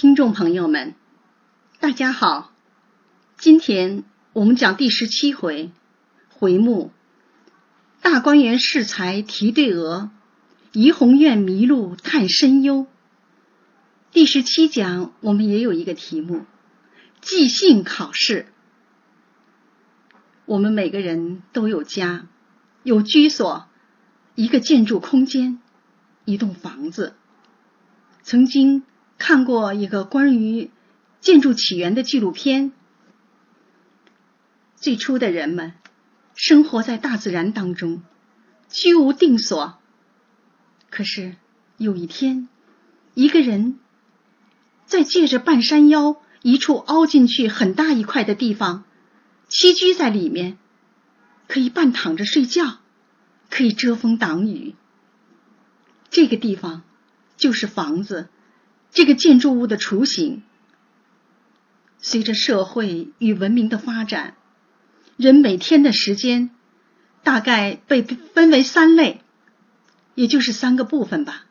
听众朋友们，大家好。今天我们讲第十七回，回目“大观园适才题对额，怡红院迷路探深幽”。第十七讲我们也有一个题目“即兴考试”。我们每个人都有家，有居所，一个建筑空间，一栋房子。曾经。看过一个关于建筑起源的纪录片。最初的人们生活在大自然当中，居无定所。可是有一天，一个人在借着半山腰一处凹进去很大一块的地方栖居在里面，可以半躺着睡觉，可以遮风挡雨。这个地方就是房子。这个建筑物的雏形，随着社会与文明的发展，人每天的时间大概被分为三类，也就是三个部分吧：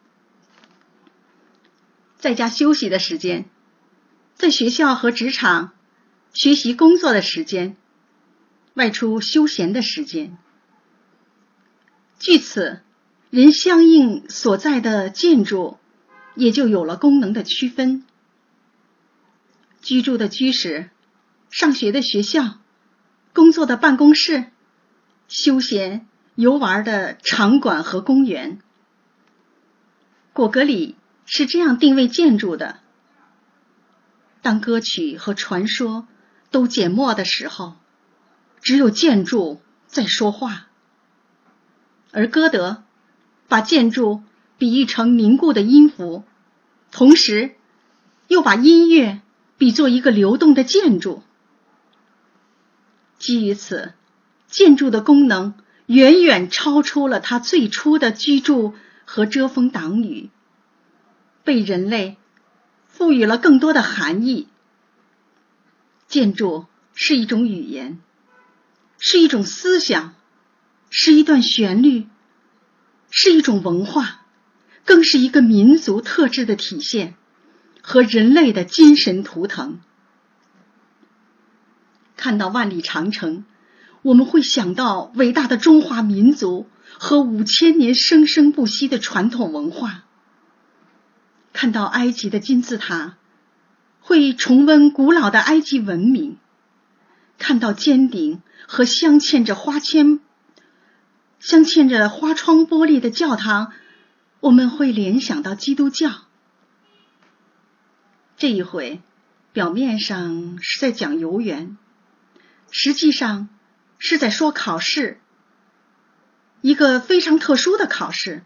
在家休息的时间，在学校和职场学习工作的时间，外出休闲的时间。据此，人相应所在的建筑。也就有了功能的区分：居住的居室、上学的学校、工作的办公室、休闲游玩的场馆和公园。果戈里是这样定位建筑的：当歌曲和传说都缄默的时候，只有建筑在说话。而歌德把建筑比喻成凝固的音符。同时，又把音乐比作一个流动的建筑。基于此，建筑的功能远远超出了它最初的居住和遮风挡雨，被人类赋予了更多的含义。建筑是一种语言，是一种思想，是一段旋律，是一种文化。更是一个民族特质的体现和人类的精神图腾。看到万里长城，我们会想到伟大的中华民族和五千年生生不息的传统文化；看到埃及的金字塔，会重温古老的埃及文明；看到尖顶和镶嵌着花千、镶嵌着花窗玻璃的教堂。我们会联想到基督教。这一回，表面上是在讲游园，实际上是在说考试，一个非常特殊的考试。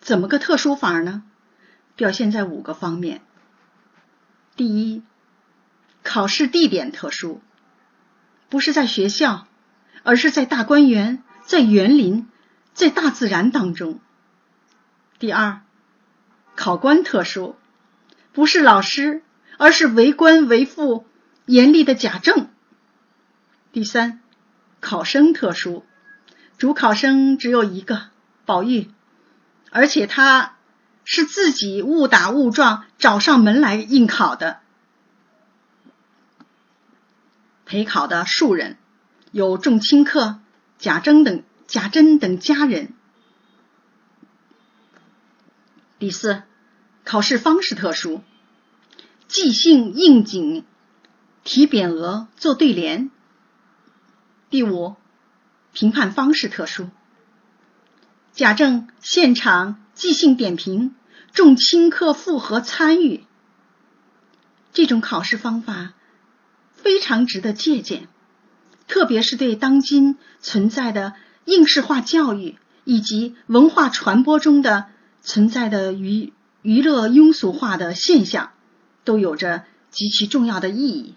怎么个特殊法呢？表现在五个方面。第一，考试地点特殊，不是在学校，而是在大观园，在园林，在大自然当中。第二，考官特殊，不是老师，而是为官为父严厉的贾政。第三，考生特殊，主考生只有一个宝玉，而且他是自己误打误撞找上门来应考的。陪考的数人有众卿客、贾珍等贾珍等家人。第四，考试方式特殊，即兴应景，题匾额做对联。第五，评判方式特殊，贾政现场即兴点评，众亲客附和参与。这种考试方法非常值得借鉴，特别是对当今存在的应试化教育以及文化传播中的。存在的娱娱乐庸俗化的现象，都有着极其重要的意义。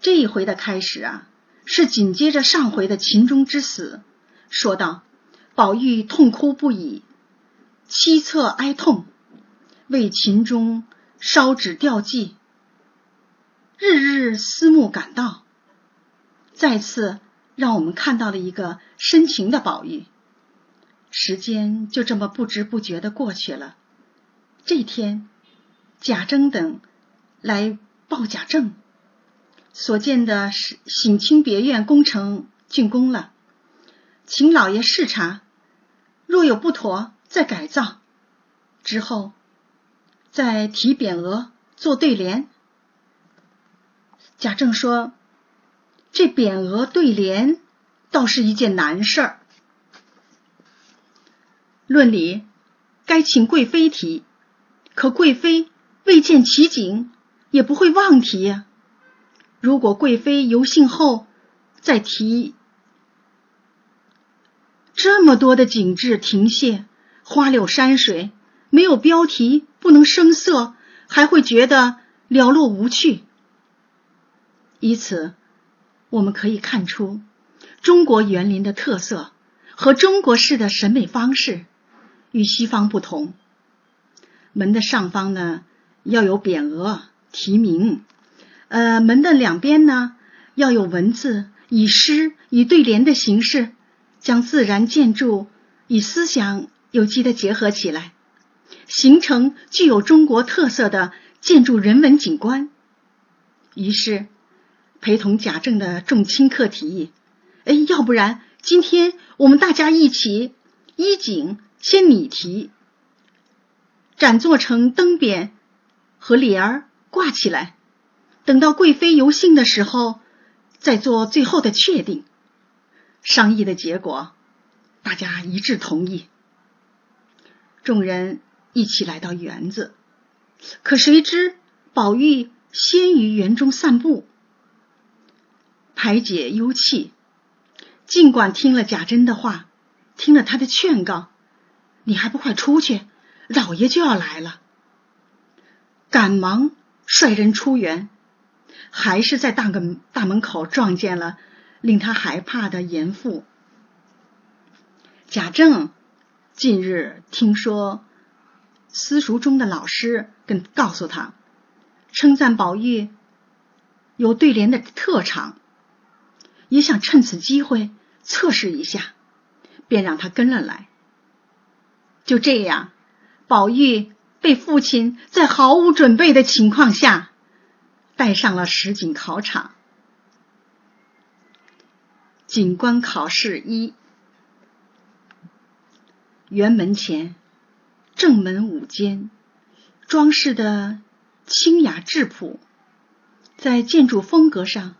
这一回的开始啊，是紧接着上回的秦钟之死，说道：“宝玉痛哭不已，凄恻哀痛，为秦钟烧纸吊祭，日日思慕感到。”再次让我们看到了一个深情的宝玉。时间就这么不知不觉的过去了。这天，贾政等来报贾政，所见的是省亲别院工程竣工了，请老爷视察，若有不妥再改造，之后再提匾额做对联。贾政说：“这匾额对联倒是一件难事儿，论理该请贵妃提，可贵妃未见其景，也不会忘提呀。如果贵妃游幸后再提，这么多的景致亭榭、花柳山水，没有标题不能生色，还会觉得寥落无趣。”以此，我们可以看出中国园林的特色和中国式的审美方式与西方不同。门的上方呢要有匾额题名，呃，门的两边呢要有文字，以诗以对联的形式，将自然建筑与思想有机的结合起来，形成具有中国特色的建筑人文景观。于是。陪同贾政的众亲客提议：“哎，要不然今天我们大家一起衣锦先拟题，展做成灯匾和帘儿挂起来，等到贵妃游幸的时候再做最后的确定。”商议的结果，大家一致同意。众人一起来到园子，可谁知宝玉先于园中散步。排解忧气，尽管听了贾珍的话，听了他的劝告，你还不快出去？老爷就要来了。赶忙率人出园，还是在大门大门口撞见了令他害怕的严父。贾政近日听说私塾中的老师跟告诉他，称赞宝玉有对联的特长。也想趁此机会测试一下，便让他跟了来。就这样，宝玉被父亲在毫无准备的情况下带上了石景考场。景观考试一：园门前正门五间，装饰的清雅质朴，在建筑风格上。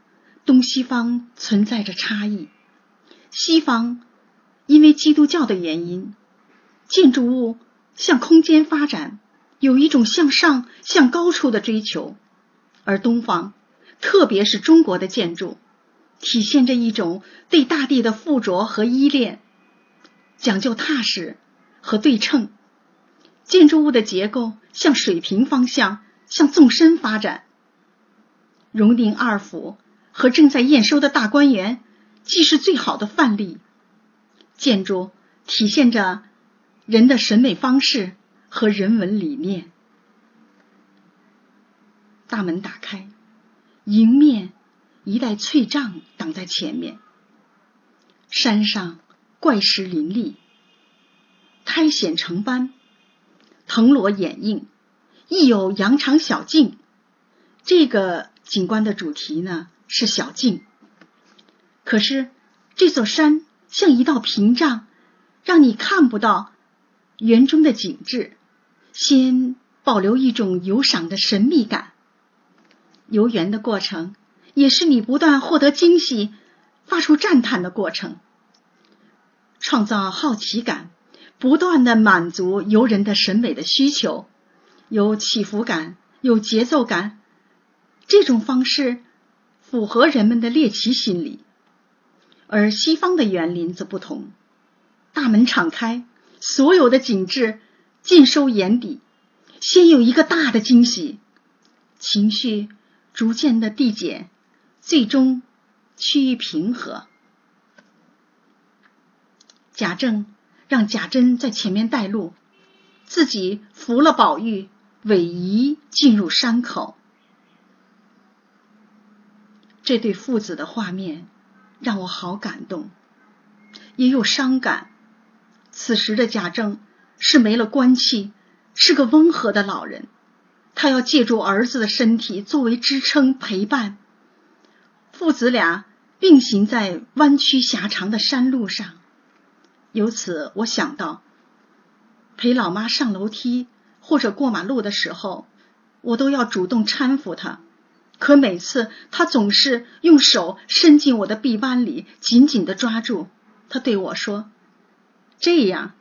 东西方存在着差异。西方因为基督教的原因，建筑物向空间发展，有一种向上、向高处的追求；而东方，特别是中国的建筑，体现着一种对大地的附着和依恋，讲究踏实和对称。建筑物的结构向水平方向、向纵深发展。荣宁二府。和正在验收的大观园，既是最好的范例。建筑体现着人的审美方式和人文理念。大门打开，迎面一带翠帐挡在前面。山上怪石林立，苔藓成斑，藤萝掩映，亦有羊肠小径。这个景观的主题呢？是小径，可是这座山像一道屏障，让你看不到园中的景致，先保留一种游赏的神秘感。游园的过程也是你不断获得惊喜、发出赞叹的过程，创造好奇感，不断的满足游人的审美的需求，有起伏感，有节奏感，这种方式。符合人们的猎奇心理，而西方的园林则不同。大门敞开，所有的景致尽收眼底，先有一个大的惊喜，情绪逐渐的递减，最终趋于平和。贾政让贾珍在前面带路，自己扶了宝玉，尾移进入山口。这对父子的画面让我好感动，也有伤感。此时的贾政是没了官气，是个温和的老人，他要借助儿子的身体作为支撑陪伴。父子俩并行在弯曲狭长的山路上。由此，我想到陪老妈上楼梯或者过马路的时候，我都要主动搀扶她。可每次，她总是用手伸进我的臂弯里，紧紧的抓住。她对我说：“这样，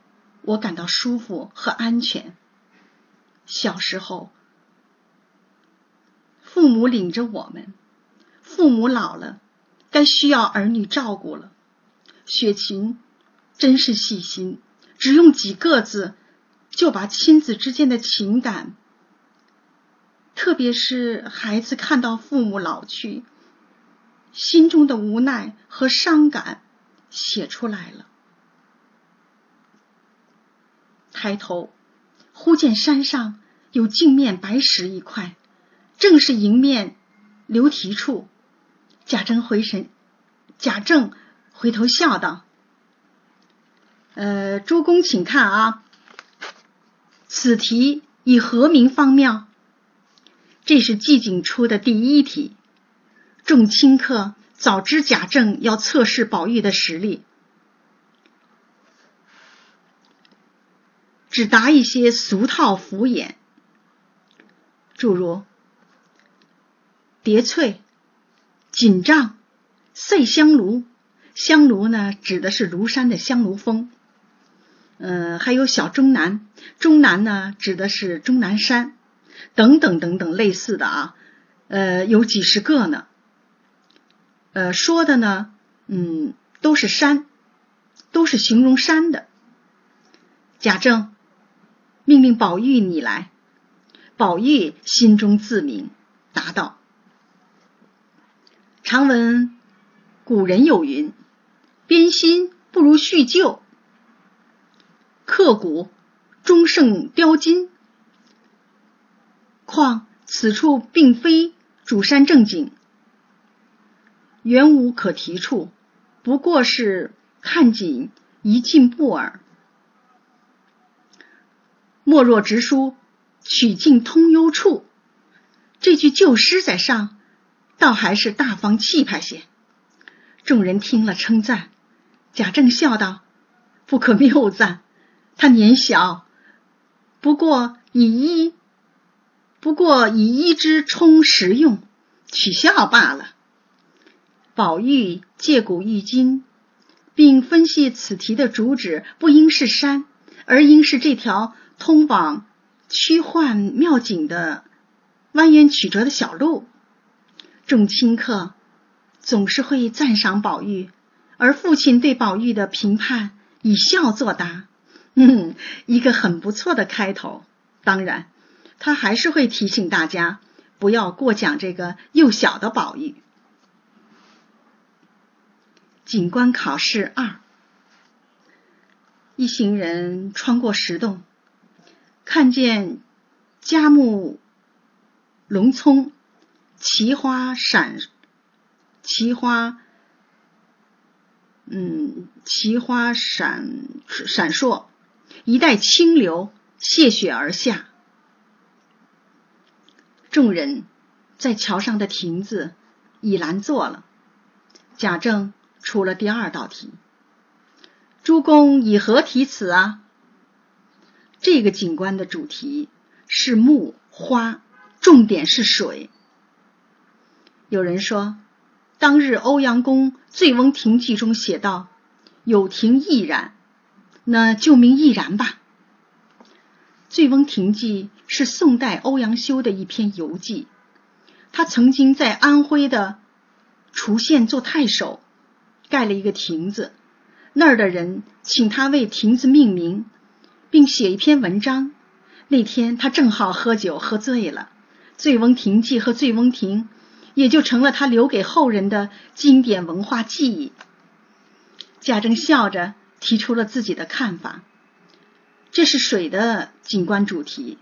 我感到舒服和安全。”小时候，父母领着我们，父母老了，该需要儿女照顾了。雪琴真是细心，只用几个字就把亲子之间的情感，特别是孩子看到父母老去，心中的无奈和伤感写出来了。抬头。忽见山上有镜面白石一块，正是迎面流题处。贾政回神，贾政回头笑道：“呃，诸公请看啊，此题以何名方妙？这是季景出的第一题。众亲客早知贾政要测试宝玉的实力。”只答一些俗套敷衍，诸如叠翠、锦帐、碎香炉。香炉呢，指的是庐山的香炉峰。呃，还有小终南，终南呢，指的是终南山，等等等等类似的啊，呃，有几十个呢。呃，说的呢，嗯，都是山，都是形容山的。贾政。命令宝玉你来，宝玉心中自明，答道：“常闻古人有云，编新不如续旧，刻古终胜雕金。况此处并非主山正景，原无可提处，不过是看景一进步耳。”莫若直书曲径通幽处，这句旧诗在上，倒还是大方气派些。众人听了称赞，贾政笑道：“不可谬赞，他年小，不过以一不过以一之充实用，取笑罢了。”宝玉借古喻今，并分析此题的主旨不应是山，而应是这条。通往虚幻妙景的蜿蜒曲折的小路，众亲客总是会赞赏宝玉，而父亲对宝玉的评判以笑作答，嗯，一个很不错的开头。当然，他还是会提醒大家不要过奖这个幼小的宝玉。景观考试二，一行人穿过石洞。看见佳木隆葱，奇花闪，奇花，嗯，奇花闪闪烁，一带清流泻雪而下。众人在桥上的亭子已拦坐了。贾政出了第二道题：“诸公以何题此啊？”这个景观的主题是木花，重点是水。有人说，当日欧阳公《醉翁亭记》中写道：“有亭亦然”，那就名亦然吧。《醉翁亭记》是宋代欧阳修的一篇游记，他曾经在安徽的滁县做太守，盖了一个亭子，那儿的人请他为亭子命名。并写一篇文章。那天他正好喝酒喝醉了，《醉翁亭记》和《醉翁亭》也就成了他留给后人的经典文化记忆。贾政笑着提出了自己的看法：这是水的景观主题。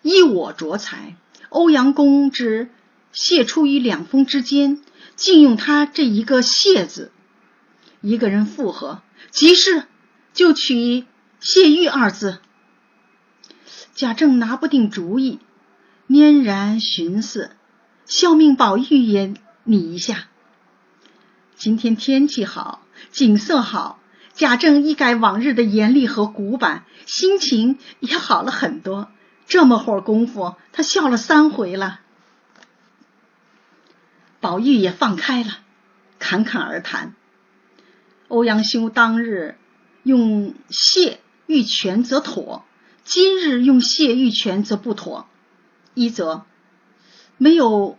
依我着才，欧阳公之谢出于两峰之间，竟用他这一个“谢”字，一个人附和，即是就取。谢玉二字，贾政拿不定主意，拈然寻思，笑命宝玉也拟一下。今天天气好，景色好，贾政一改往日的严厉和古板，心情也好了很多。这么会儿功夫，他笑了三回了。宝玉也放开了，侃侃而谈。欧阳修当日用谢玉泉则妥，今日用谢玉泉则不妥。一则没有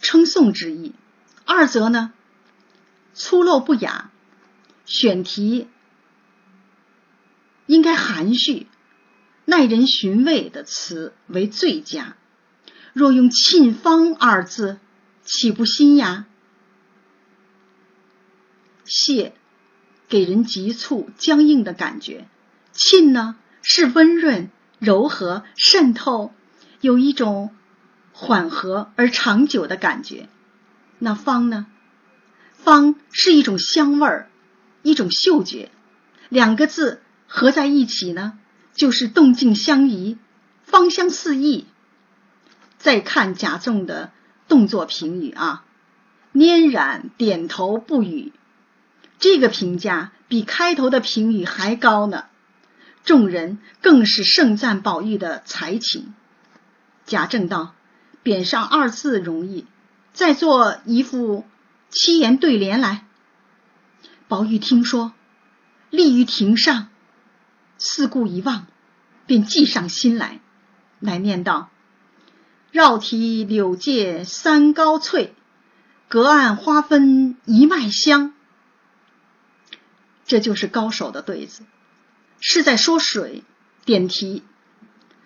称颂之意，二则呢粗陋不雅，选题应该含蓄、耐人寻味的词为最佳。若用“沁芳”二字。岂不新呀？谢给人急促、僵硬的感觉，沁呢是温润、柔和、渗透，有一种缓和而长久的感觉。那芳呢？芳是一种香味儿，一种嗅觉，两个字合在一起呢，就是动静相宜，芳香四溢。再看贾政的。动作评语啊，拈染点头不语，这个评价比开头的评语还高呢。众人更是盛赞宝玉的才情。贾政道：“匾上二字容易，再做一副七言对联来。”宝玉听说，立于庭上，四顾一望，便计上心来，来念道。绕堤柳借三高翠，隔岸花分一脉香。这就是高手的对子，是在说水。点题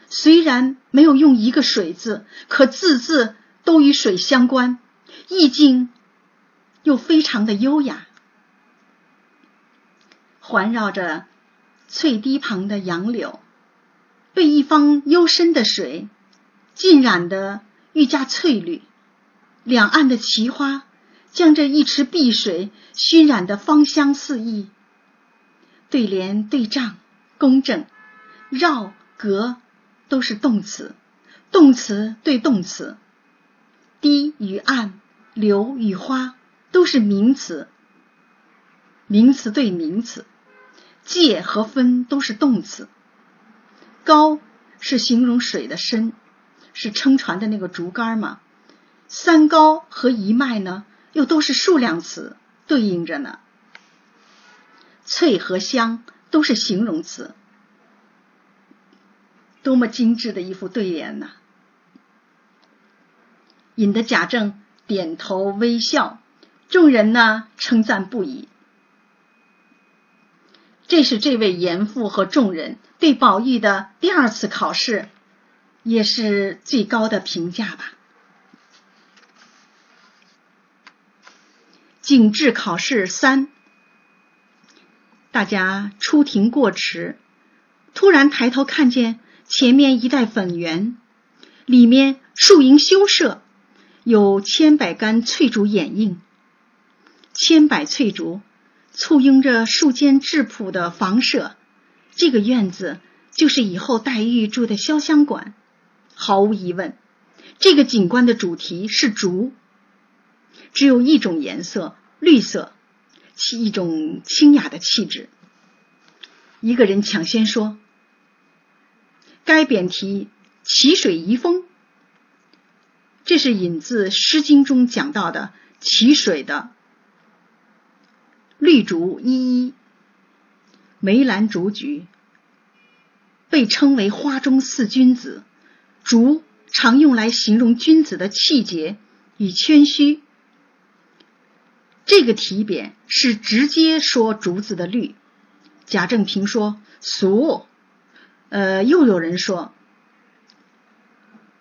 虽然没有用一个水字，可字字都与水相关，意境又非常的优雅。环绕着翠堤旁的杨柳，被一方幽深的水。浸染的愈加翠绿，两岸的奇花将这一池碧水熏染的芳香四溢。对联、对仗、工整、绕、隔都是动词，动词对动词，堤与岸、流与花都是名词，名词对名词，界和分都是动词，高是形容水的深。是撑船的那个竹竿嘛？三高和一脉呢，又都是数量词，对应着呢。翠和香都是形容词，多么精致的一副对联呐！引得贾政点头微笑，众人呢称赞不已。这是这位严父和众人对宝玉的第二次考试。也是最高的评价吧。景致考试三，大家出庭过池，突然抬头看见前面一带粉园，里面树荫修舍，有千百竿翠竹掩映，千百翠竹簇拥着树间质朴的房舍。这个院子就是以后黛玉住的潇湘馆。毫无疑问，这个景观的主题是竹，只有一种颜色，绿色，一种清雅的气质。一个人抢先说：“该匾题‘奇水遗风’，这是引自《诗经》中讲到的奇水的绿竹依依，梅兰竹菊，被称为花中四君子。”竹常用来形容君子的气节与谦虚。这个题匾是直接说竹子的绿。贾政评说俗，呃，又有人说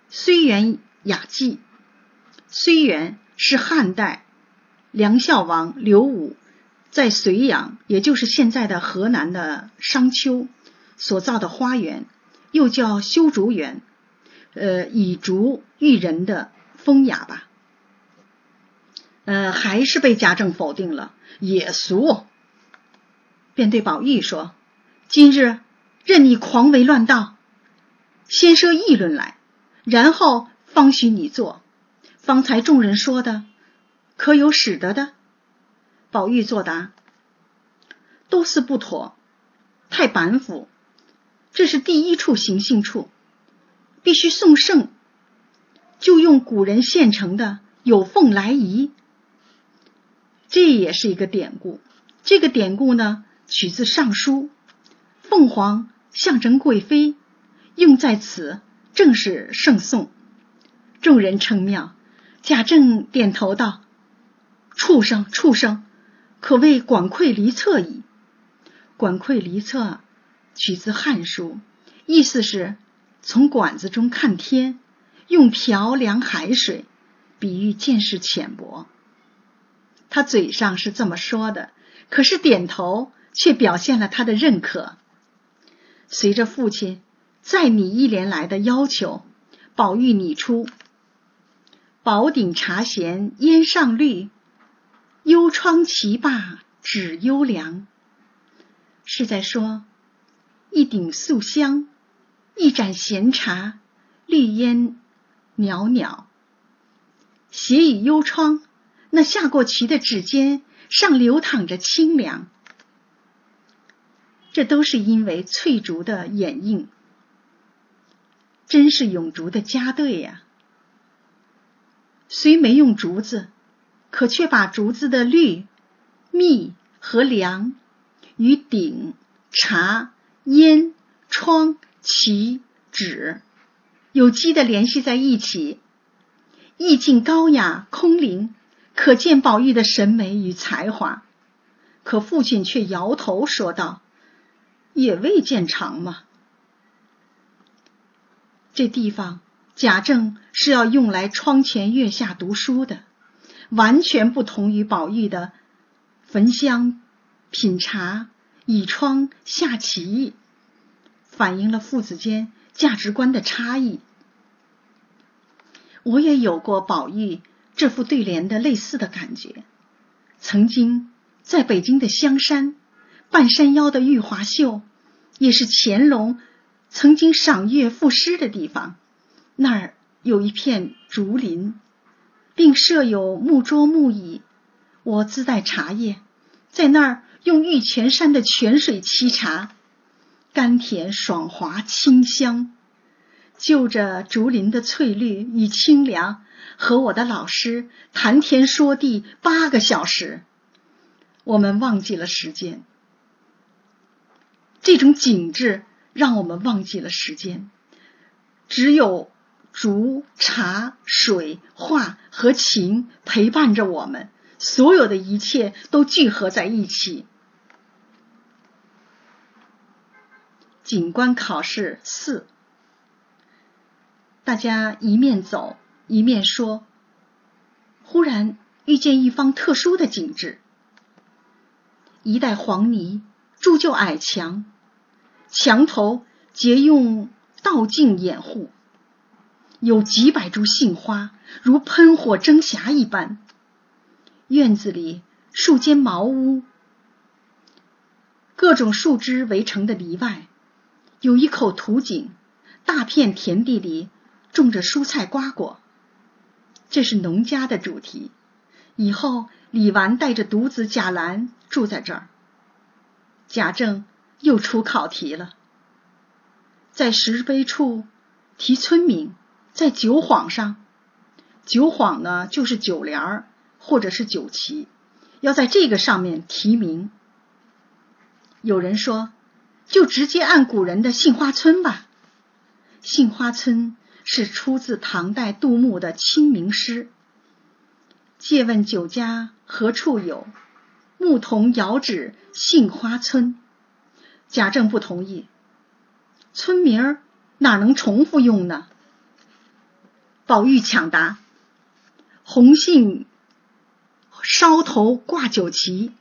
虽园雅迹。虽园是汉代梁孝王刘武在睢阳，也就是现在的河南的商丘所造的花园，又叫修竹园。呃，以竹喻人的风雅吧，呃，还是被贾政否定了，也俗。便对宝玉说：“今日任你狂为乱道，先设议论来，然后方许你做。方才众人说的，可有使得的？”宝玉作答：“都是不妥，太板斧。这是第一处行性处，必须送圣，就用古人现成的有凤来仪。这也是一个典故。这个典故呢，取自《尚书》，凤凰象征贵妃，用在此正是圣颂。众人称妙。贾政点头道：“畜生，畜生。”可谓管窥离侧矣。管窥离侧，取自《汉书》，意思是从管子中看天，用瓢量海水，比喻见识浅薄。他嘴上是这么说的，可是点头却表现了他的认可。随着父亲再拟一连来的要求，宝玉拟出：“宝鼎茶闲烟上绿。”幽窗棋罢止幽凉，是在说一鼎素香，一盏闲茶，绿烟袅袅。斜倚幽窗，那下过棋的指尖上流淌着清凉。这都是因为翠竹的掩映，真是永竹的佳对呀。虽没用竹子。可却把竹子的绿、密和凉与鼎、茶、烟、窗、棋、纸有机的联系在一起，意境高雅空灵，可见宝玉的审美与才华。可父亲却摇头说道：“也未见长嘛。”这地方贾政是要用来窗前月下读书的。完全不同于宝玉的焚香、品茶、倚窗、下棋，反映了父子间价值观的差异。我也有过宝玉这副对联的类似的感觉。曾经在北京的香山，半山腰的玉华秀，也是乾隆曾经赏月赋诗的地方。那儿有一片竹林。并设有木桌木椅，我自带茶叶，在那儿用玉泉山的泉水沏茶，甘甜爽滑清香。就着竹林的翠绿与清凉，和我的老师谈天说地八个小时，我们忘记了时间。这种景致让我们忘记了时间，只有。竹、茶、水、画和琴陪伴着我们，所有的一切都聚合在一起。景观考试四，大家一面走一面说，忽然遇见一方特殊的景致：一带黄泥铸就矮墙，墙头皆用道镜掩护。有几百株杏花，如喷火蒸霞一般。院子里数间茅屋，各种树枝围成的篱外，有一口土井，大片田地里种着蔬菜瓜果。这是农家的主题。以后李纨带着独子贾兰住在这儿。贾政又出考题了，在石碑处题村名。在酒幌上，酒幌呢就是酒帘儿或者是酒旗，要在这个上面题名。有人说，就直接按古人的杏花村吧。杏花村是出自唐代杜牧的清明诗。借问酒家何处有？牧童遥指杏花村。贾政不同意，村名儿哪能重复用呢？宝玉抢答：“红杏梢头挂酒旗，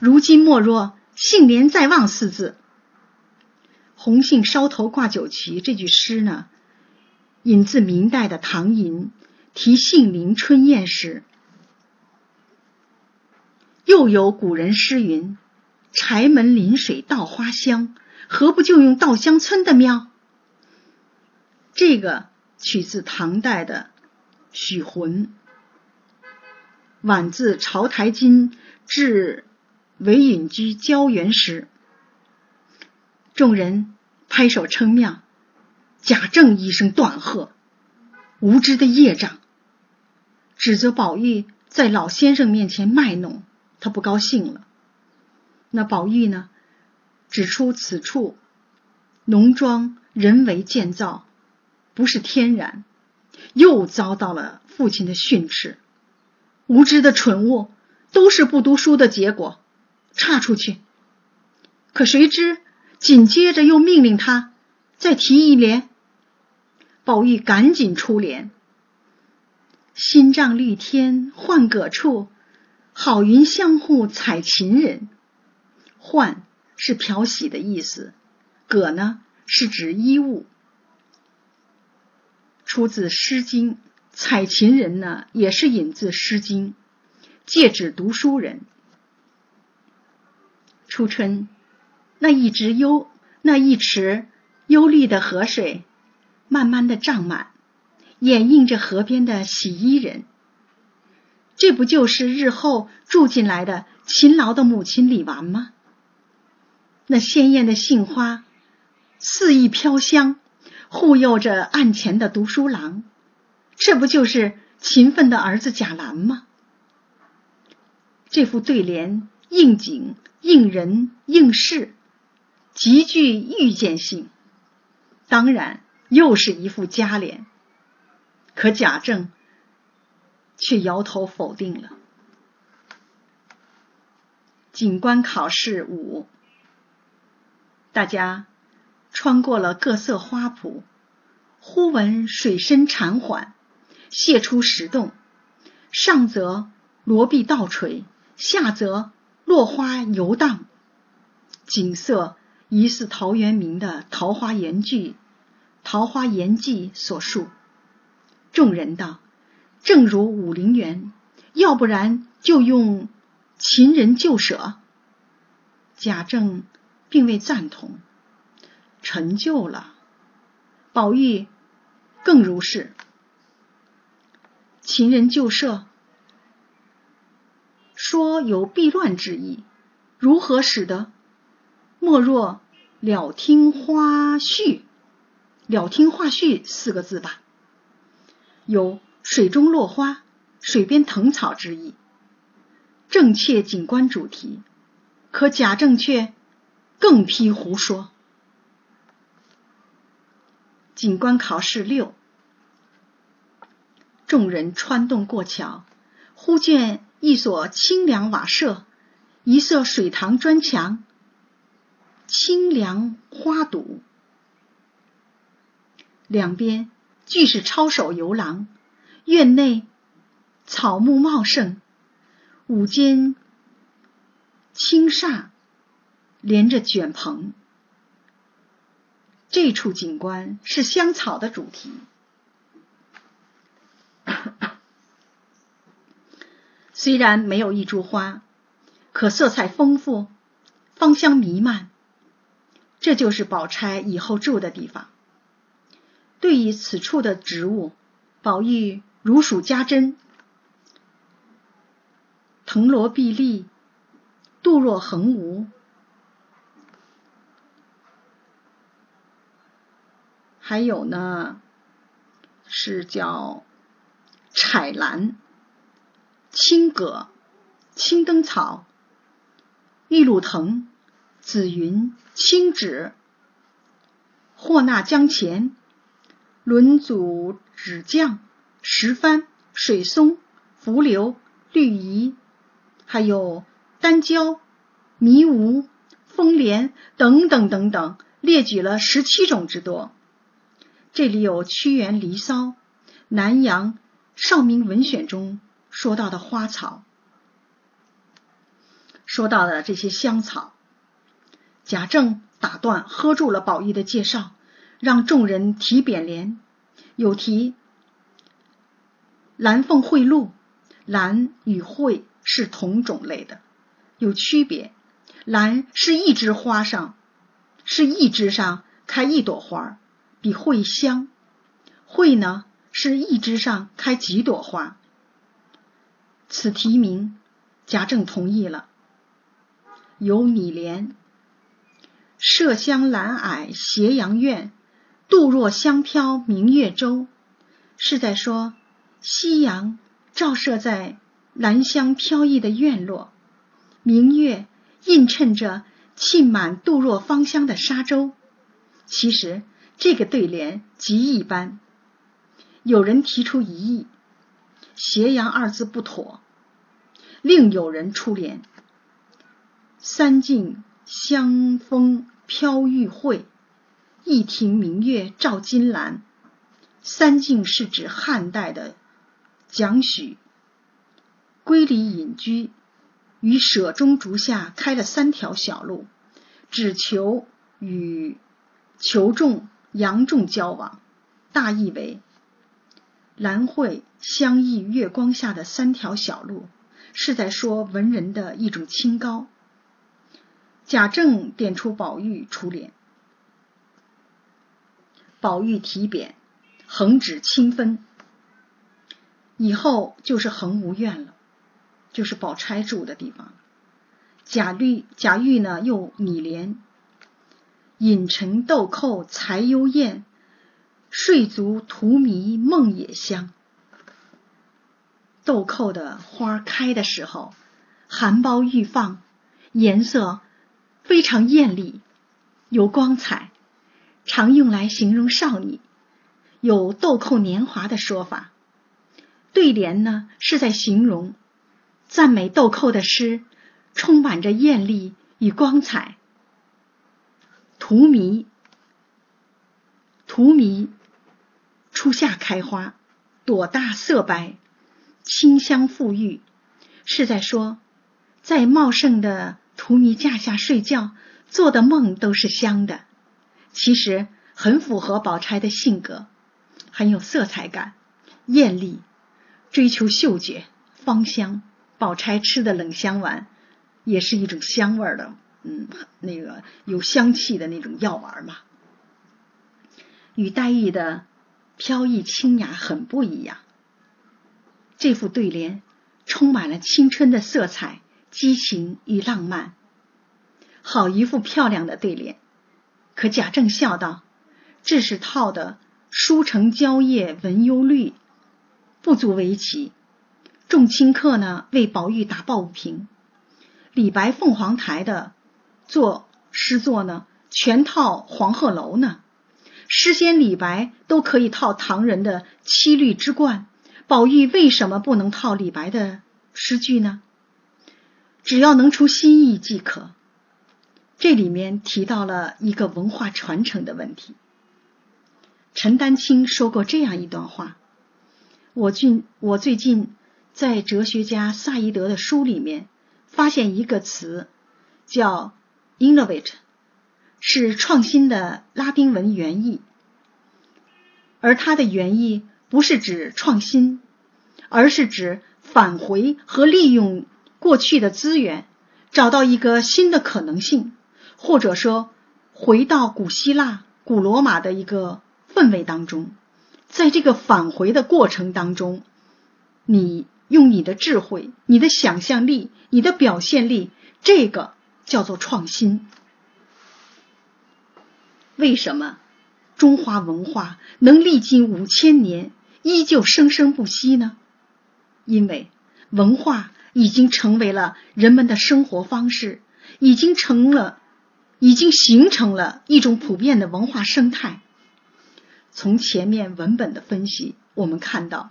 如今莫若杏帘在望四字。”“红杏梢头挂酒旗”这句诗呢，引自明代的唐寅题杏林春宴时。又有古人诗云：“柴门临水稻花香，何不就用稻香村的妙？”这个。取自唐代的许浑。晚自朝台津至韦隐居郊原时，众人拍手称妙。贾政一声断喝：“无知的业障！”指责宝玉在老先生面前卖弄，他不高兴了。那宝玉呢，指出此处农庄人为建造，不是天然，又遭到了父亲的训斥。无知的蠢物，都是不读书的结果。岔出去。可谁知紧接着又命令他再提一联。宝玉赶紧出联：“新帐绿天换葛处，好云相互采芹人。”换是漂洗的意思，葛呢是指衣物，出自《诗经》。采芹人呢也是引自《诗经》，借指读书人。初春，那一直幽，那一池幽绿的河水。慢慢的涨满，掩映着河边的洗衣人。这不就是日后住进来的勤劳的母亲李纨吗？那鲜艳的杏花肆意飘香，护佑着案前的读书郎。这不就是勤奋的儿子贾兰吗？这副对联应景、应人、应事，极具预见性。当然。又是一副佳联，可贾政却摇头否定了。景观考试五，大家穿过了各色花圃，忽闻水深潺缓，泻出石洞，上则罗壁倒垂，下则落花游荡，景色疑似陶渊明的《桃花源记》。《桃花源记》所述，众人道：“正如武陵源，要不然就用秦人旧舍。”贾政并未赞同，陈旧了。宝玉更如是。秦人旧舍说有避乱之意，如何使得？莫若了听花絮。了听话序四个字吧，有水中落花、水边藤草之意，正切景观主题。可贾政却更批胡说。景观考试六，众人穿洞过桥，忽见一所清凉瓦舍，一色水塘砖墙，清凉花堵。两边俱是抄手游廊，院内草木茂盛，五间青厦连着卷棚。这处景观是香草的主题，虽然没有一株花，可色彩丰富，芳香弥漫。这就是宝钗以后住的地方。对于此处的植物，宝玉如数家珍：藤萝碧丽，杜若横无，还有呢，是叫彩兰、青葛、青灯草、玉露藤、紫云、青芷、霍纳江前。轮组纸浆、石帆、水松、浮流、绿蚁，还有丹椒、迷芜、风莲等等等等，列举了十七种之多。这里有屈原《离骚》、南阳《少明文选》中说到的花草，说到的这些香草。贾政打断喝住了宝玉的介绍。让众人提匾联，有题“蓝凤会露”，兰与会是同种类的，有区别。兰是一枝花上，是一枝上开一朵花，比会香；会呢是一枝上开几朵花。此题名，贾政同意了。有拟联：“麝香兰霭斜阳院，杜若香飘明月洲。”是在说夕阳照射在兰香飘逸的院落，明月映衬着沁满杜若芳香的沙洲。其实这个对联极一般。有人提出疑义，“斜阳”二字不妥。另有人出联：“三径香风飘玉会，一庭明月照金兰。”三径是指汉代的蒋许归里隐居，于舍中竹下开了三条小路，只求与求仲、杨仲交往。大意为兰蕙相依月光下的三条小路，是在说文人的一种清高。贾政点出宝玉出联，宝玉题匾。横指清分，以后就是恒无院了，就是宝钗住的地方。贾绿贾玉呢又拟联：隐尘豆蔻才幽艳，睡足荼蘼梦也香。豆蔻的花开的时候，含苞欲放，颜色非常艳丽，有光彩，常用来形容少女。有豆蔻年华的说法，对联呢是在形容赞美豆蔻的诗，充满着艳丽与光彩。荼蘼，荼蘼初夏开花，朵大色白，清香馥郁，是在说在茂盛的荼蘼架下睡觉，做的梦都是香的。其实很符合宝钗的性格。很有色彩感，艳丽，追求嗅觉芳香。宝钗吃的冷香丸也是一种香味的，嗯，那个有香气的那种药丸嘛。与黛玉的飘逸清雅很不一样。这副对联充满了青春的色彩、激情与浪漫，好一副漂亮的对联。可贾政笑道：“这是套的。”书成蕉叶闻忧虑，不足为奇。众清客呢为宝玉打抱不平。李白凤凰台的作诗作呢，全套黄鹤楼呢。诗仙李白都可以套唐人的七律之冠，宝玉为什么不能套李白的诗句呢？只要能出新意即可。这里面提到了一个文化传承的问题。陈丹青说过这样一段话：我近我最近在哲学家萨义德的书里面发现一个词，叫 “innovate”，是创新的拉丁文原意。而它的原意不是指创新，而是指返回和利用过去的资源，找到一个新的可能性，或者说回到古希腊、古罗马的一个。氛围当中，在这个返回的过程当中，你用你的智慧、你的想象力、你的表现力，这个叫做创新。为什么中华文化能历经五千年依旧生生不息呢？因为文化已经成为了人们的生活方式，已经成了，已经形成了一种普遍的文化生态。从前面文本的分析，我们看到，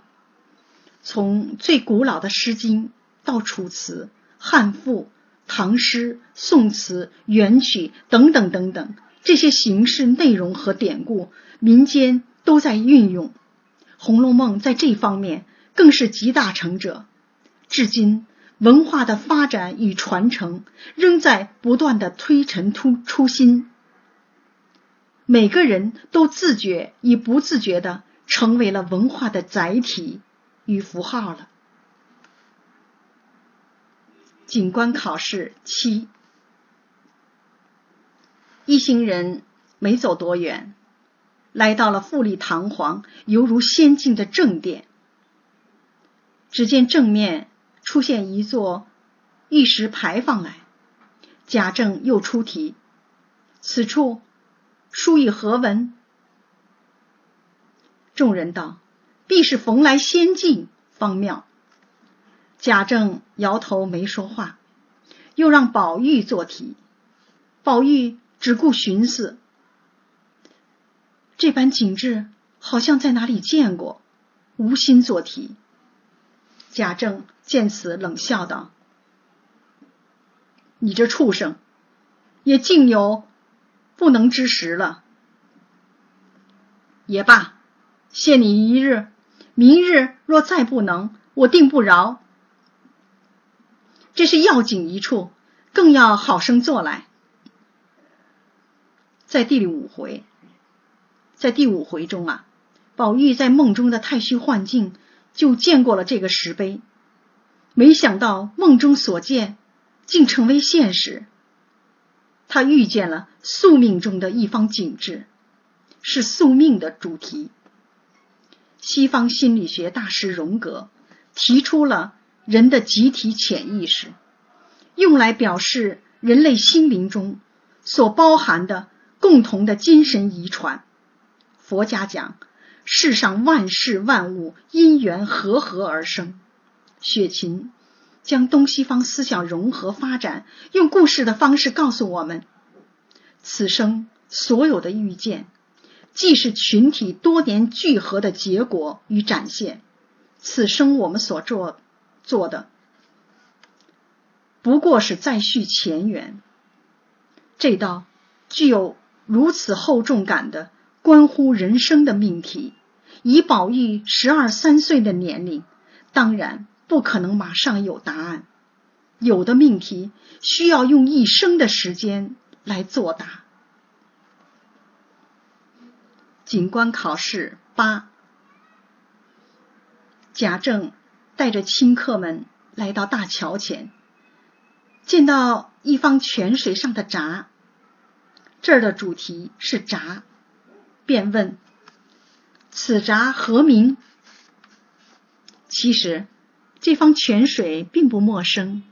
从最古老的《诗经》到《楚辞》、汉赋、唐诗、宋词、元曲等等等等这些形式、内容和典故，民间都在运用。《红楼梦》在这方面更是集大成者。至今，文化的发展与传承仍在不断的推陈出出新。每个人都自觉与不自觉的成为了文化的载体与符号了。警官考试七，一行人没走多远，来到了富丽堂皇、犹如仙境的正殿。只见正面出现一座玉石牌坊来，贾政又出题：“此处书以何文？”众人道：“必是逢来仙境方妙。”贾政摇头没说话，又让宝玉做题。宝玉只顾寻思，这般景致好像在哪里见过，无心做题。贾政见此，冷笑道：“你这畜生，也竟有不能之时了。也罢，限你一日，明日若再不能，我定不饶。”这是要紧一处，更要好生做来。在第五回，在第五回中啊，宝玉在梦中的太虚幻境就见过了这个石碑，没想到梦中所见竟成为现实。他遇见了宿命中的一方景致，是宿命的主题。西方心理学大师荣格提出了。人的集体潜意识，用来表示人类心灵中所包含的共同的精神遗传。佛家讲，世上万事万物因缘和合而生。雪琴将东西方思想融合发展，用故事的方式告诉我们：此生所有的遇见，既是群体多年聚合的结果与展现。此生我们所做。做的不过是再续前缘，这道具有如此厚重感的关乎人生的命题，以宝玉十二三岁的年龄，当然不可能马上有答案。有的命题需要用一生的时间来作答。警官考试八，贾政。带着亲客们来到大桥前，见到一方泉水上的闸，这儿的主题是闸，便问：“此闸何名？”其实这方泉水并不陌生，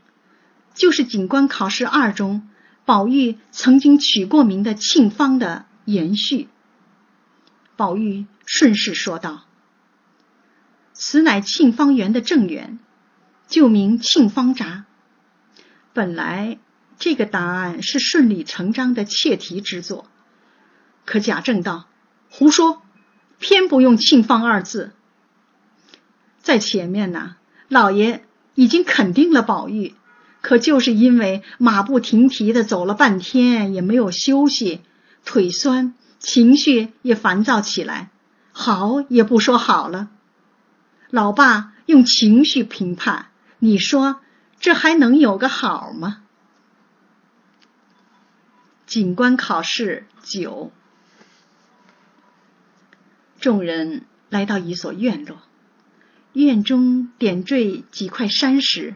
就是警官考试二中宝玉曾经取过名的沁芳的延续。宝玉顺势说道。此乃沁芳园的正源，旧名沁芳闸。本来这个答案是顺理成章的切题之作，可贾政道：“胡说，偏不用庆芳二字。”在前面呢，老爷已经肯定了宝玉，可就是因为马不停蹄的走了半天，也没有休息，腿酸，情绪也烦躁起来，好也不说好了。老爸用情绪评判，你说这还能有个好吗？警官考试九，众人来到一所院落，院中点缀几块山石，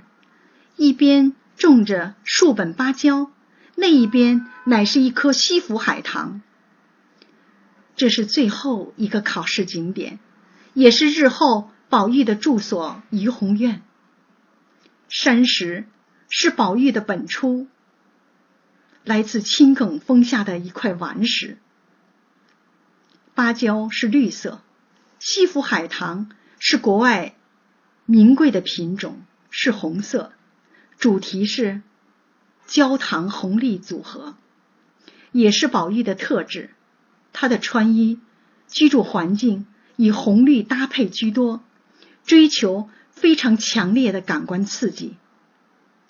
一边种着数本芭蕉，那一边乃是一棵西府海棠。这是最后一个考试景点，也是日后。宝玉的住所怡红院，山石是宝玉的本初，来自青埂峰下的一块顽石。芭蕉是绿色，西府海棠是国外名贵的品种，是红色。主题是焦糖红绿组合，也是宝玉的特质。他的穿衣、居住环境以红绿搭配居多。追求非常强烈的感官刺激，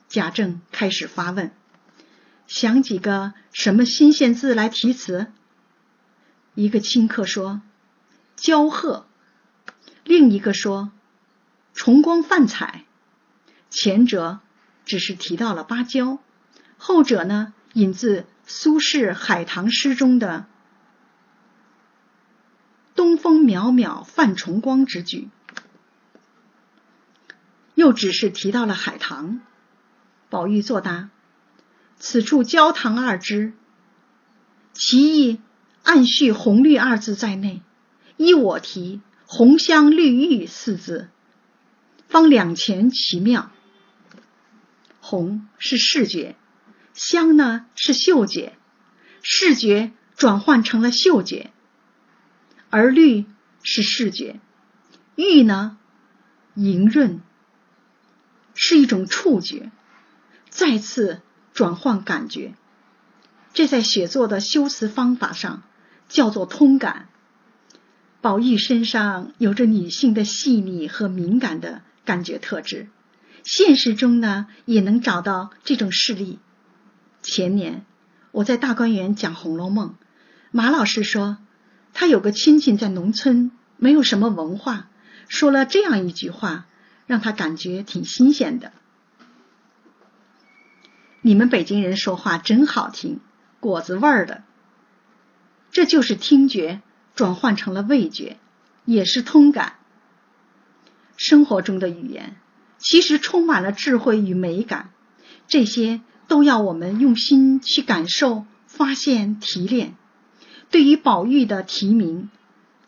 贾政开始发问：“想几个什么新鲜字来题词？”一个清客说：“焦褐。”另一个说：“重光泛彩。”前者只是提到了芭蕉，后者呢引自苏轼《海棠》诗中的“东风渺渺泛重光”之句。又只是提到了海棠，宝玉作答：“此处焦糖二枝，其意按序“红绿”二字在内，依我题“红香绿玉”四字，方两全其妙。红是视觉，香呢是嗅觉，视觉转换成了嗅觉，而绿是视觉，玉呢莹润，是一种触觉，再次转换感觉。这在写作的修辞方法上叫做通感。宝玉身上有着女性的细腻和敏感的感觉特质，现实中呢也能找到这种事例。前年我在大观园讲《红楼梦》，马老师说他有个亲戚在农村，没有什么文化，说了这样一句话，让他感觉挺新鲜的。你们北京人说话真好听。果子味儿的，这就是听觉转换成了味觉，也是通感。生活中的语言其实充满了智慧与美感，这些都要我们用心去感受、发现、提炼。对于宝玉的提名，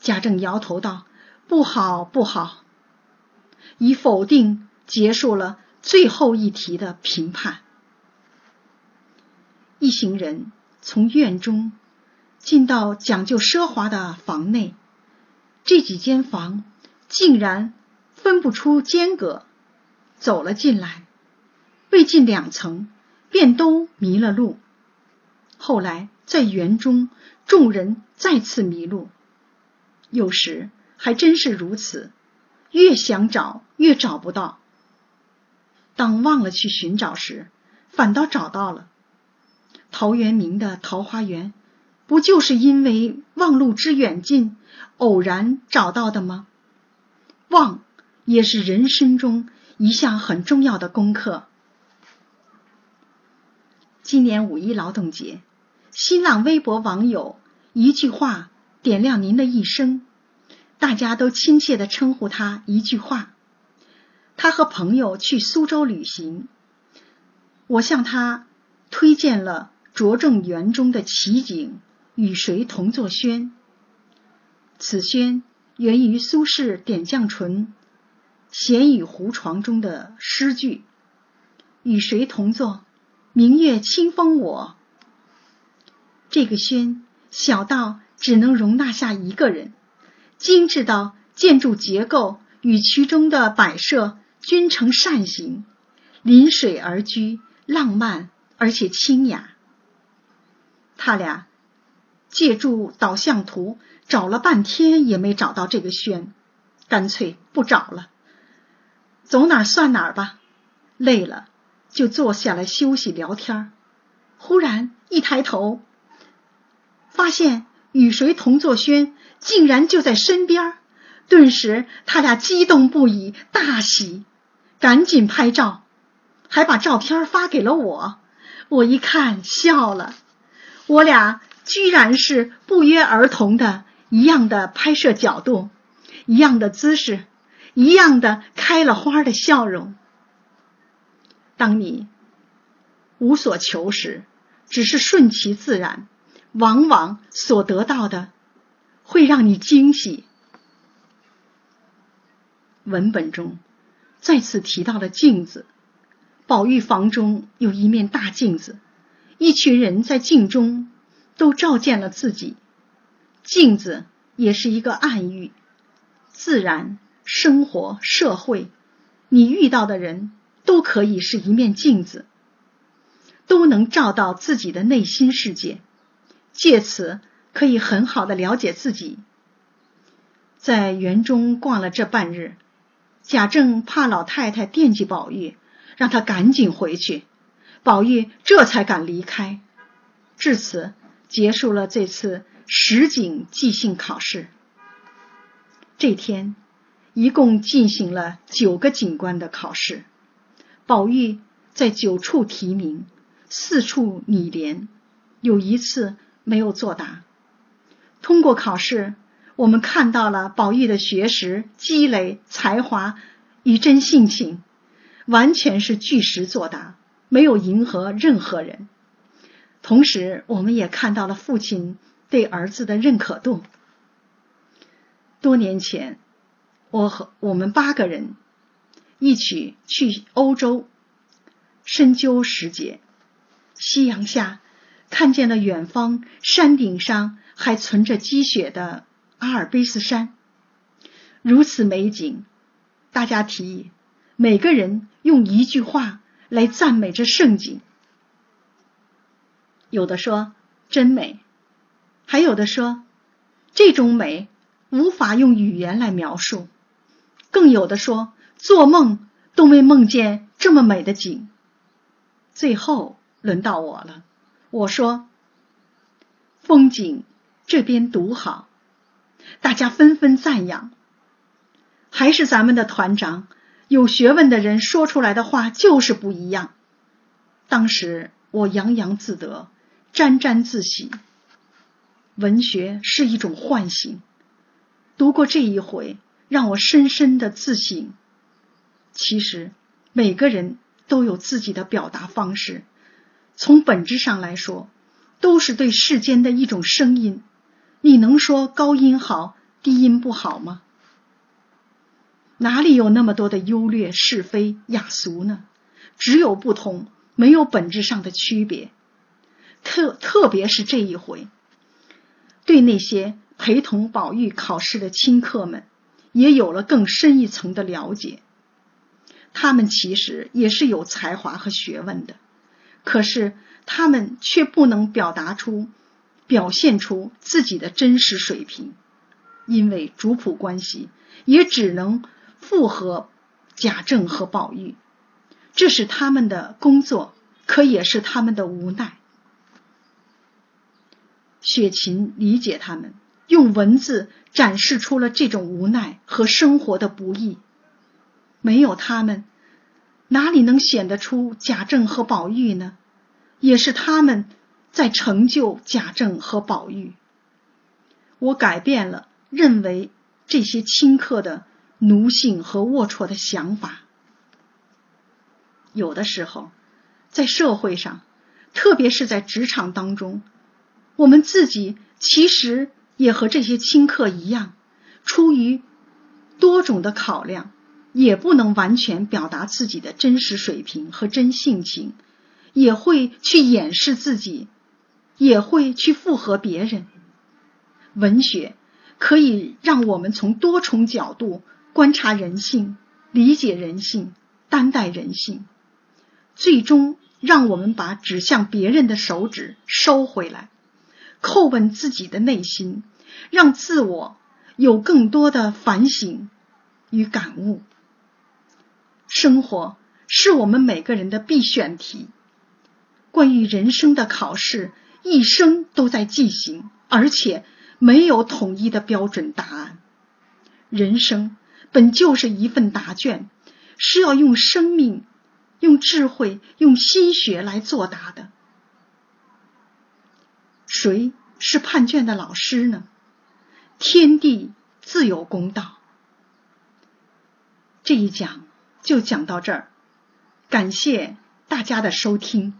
贾政摇头道：“不好，不好。”以否定结束了最后一题的评判。一行人。从院中进到讲究奢华的房内，这几间房竟然分不出间隔。走了进来，未进两层，便都迷了路。后来在园中，众人再次迷路。有时还真是如此，越想找越找不到。当忘了去寻找时，反倒找到了。陶渊明的桃花源，不就是因为望路之远近，偶然找到的吗？望也是人生中一项很重要的功课。今年五一劳动节，新浪微博网友一句话点亮您的一生，大家都亲切的称呼他一句话。他和朋友去苏州旅行，我向他推荐了。拙政园中的奇景“与谁同坐轩”，此轩源于苏轼《点绛唇·闲雨胡床》中的诗句：“与谁同坐？明月清风我。”这个轩小到只能容纳下一个人，精致到建筑结构与其中的摆设均成扇形，临水而居，浪漫而且清雅。他俩借助导向图找了半天也没找到这个轩，干脆不找了，走哪儿算哪儿吧。累了就坐下来休息聊天忽然一抬头，发现与谁同坐轩竟然就在身边顿时他俩激动不已，大喜，赶紧拍照，还把照片发给了我。我一看笑了。我俩居然是不约而同的一样的拍摄角度，一样的姿势，一样的开了花的笑容。当你无所求时，只是顺其自然，往往所得到的会让你惊喜。文本中再次提到了镜子，宝玉房中有一面大镜子。一群人在镜中都照见了自己，镜子也是一个暗喻。自然、生活、社会，你遇到的人都可以是一面镜子，都能照到自己的内心世界，借此可以很好的了解自己。在园中逛了这半日，贾政怕老太太惦记宝玉，让他赶紧回去。宝玉这才敢离开，至此结束了这次实景即兴考试。这天一共进行了九个景观的考试，宝玉在九处提名，四处拟联，有一次没有作答。通过考试，我们看到了宝玉的学识、积累、才华与真性情，完全是据实作答。没有迎合任何人，同时我们也看到了父亲对儿子的认可度。多年前，我和我们八个人一起去欧洲深究时节，夕阳下看见了远方山顶上还存着积雪的阿尔卑斯山，如此美景，大家提议每个人用一句话来赞美这盛景。有的说真美，还有的说这种美。无法用语言来描述，更有的说做梦都没梦见这么美的景。最后轮到我了，我说风景这边独好，大家纷纷赞扬。还是咱们的团长有学问的人说出来的话就是不一样。当时我洋洋自得，沾沾自喜。文学是一种唤醒。读过这一回，让我深深的自省。其实每个人都有自己的表达方式，从本质上来说，都是对世间的一种声音。你能说高音好，低音不好吗？哪里有那么多的优劣是非雅俗呢？只有不同，没有本质上的区别。特特别是这一回，对那些。陪同宝玉考试的亲客们也有了更深一层的了解。他们其实也是有才华和学问的，可是他们却不能表达出、表现出自己的真实水平，因为主仆关系也只能附和贾政和宝玉。这是他们的工作，可也是他们的无奈。雪琴理解他们。用文字展示出了这种无奈和生活的不易。没有他们，哪里能显得出贾政和宝玉呢？也是他们在成就贾政和宝玉。我改变了认为这些亲客的奴性和龌龊的想法。有的时候，在社会上，特别是在职场当中，我们自己其实。也和这些亲客一样，出于多种的考量，也不能完全表达自己的真实水平和真性情，也会去掩饰自己，也会去附和别人。文学可以让我们从多重角度观察人性、理解人性、担待人性，最终让我们把指向别人的手指收回来。叩问自己的内心，让自我有更多的反省与感悟。生活是我们每个人的必选题。关于人生的考试，一生都在进行，而且没有统一的标准答案。人生本就是一份答卷，是要用生命、用智慧、用心血来作答的。谁是判卷的老师呢？天地自有公道。这一讲就讲到这儿，感谢大家的收听。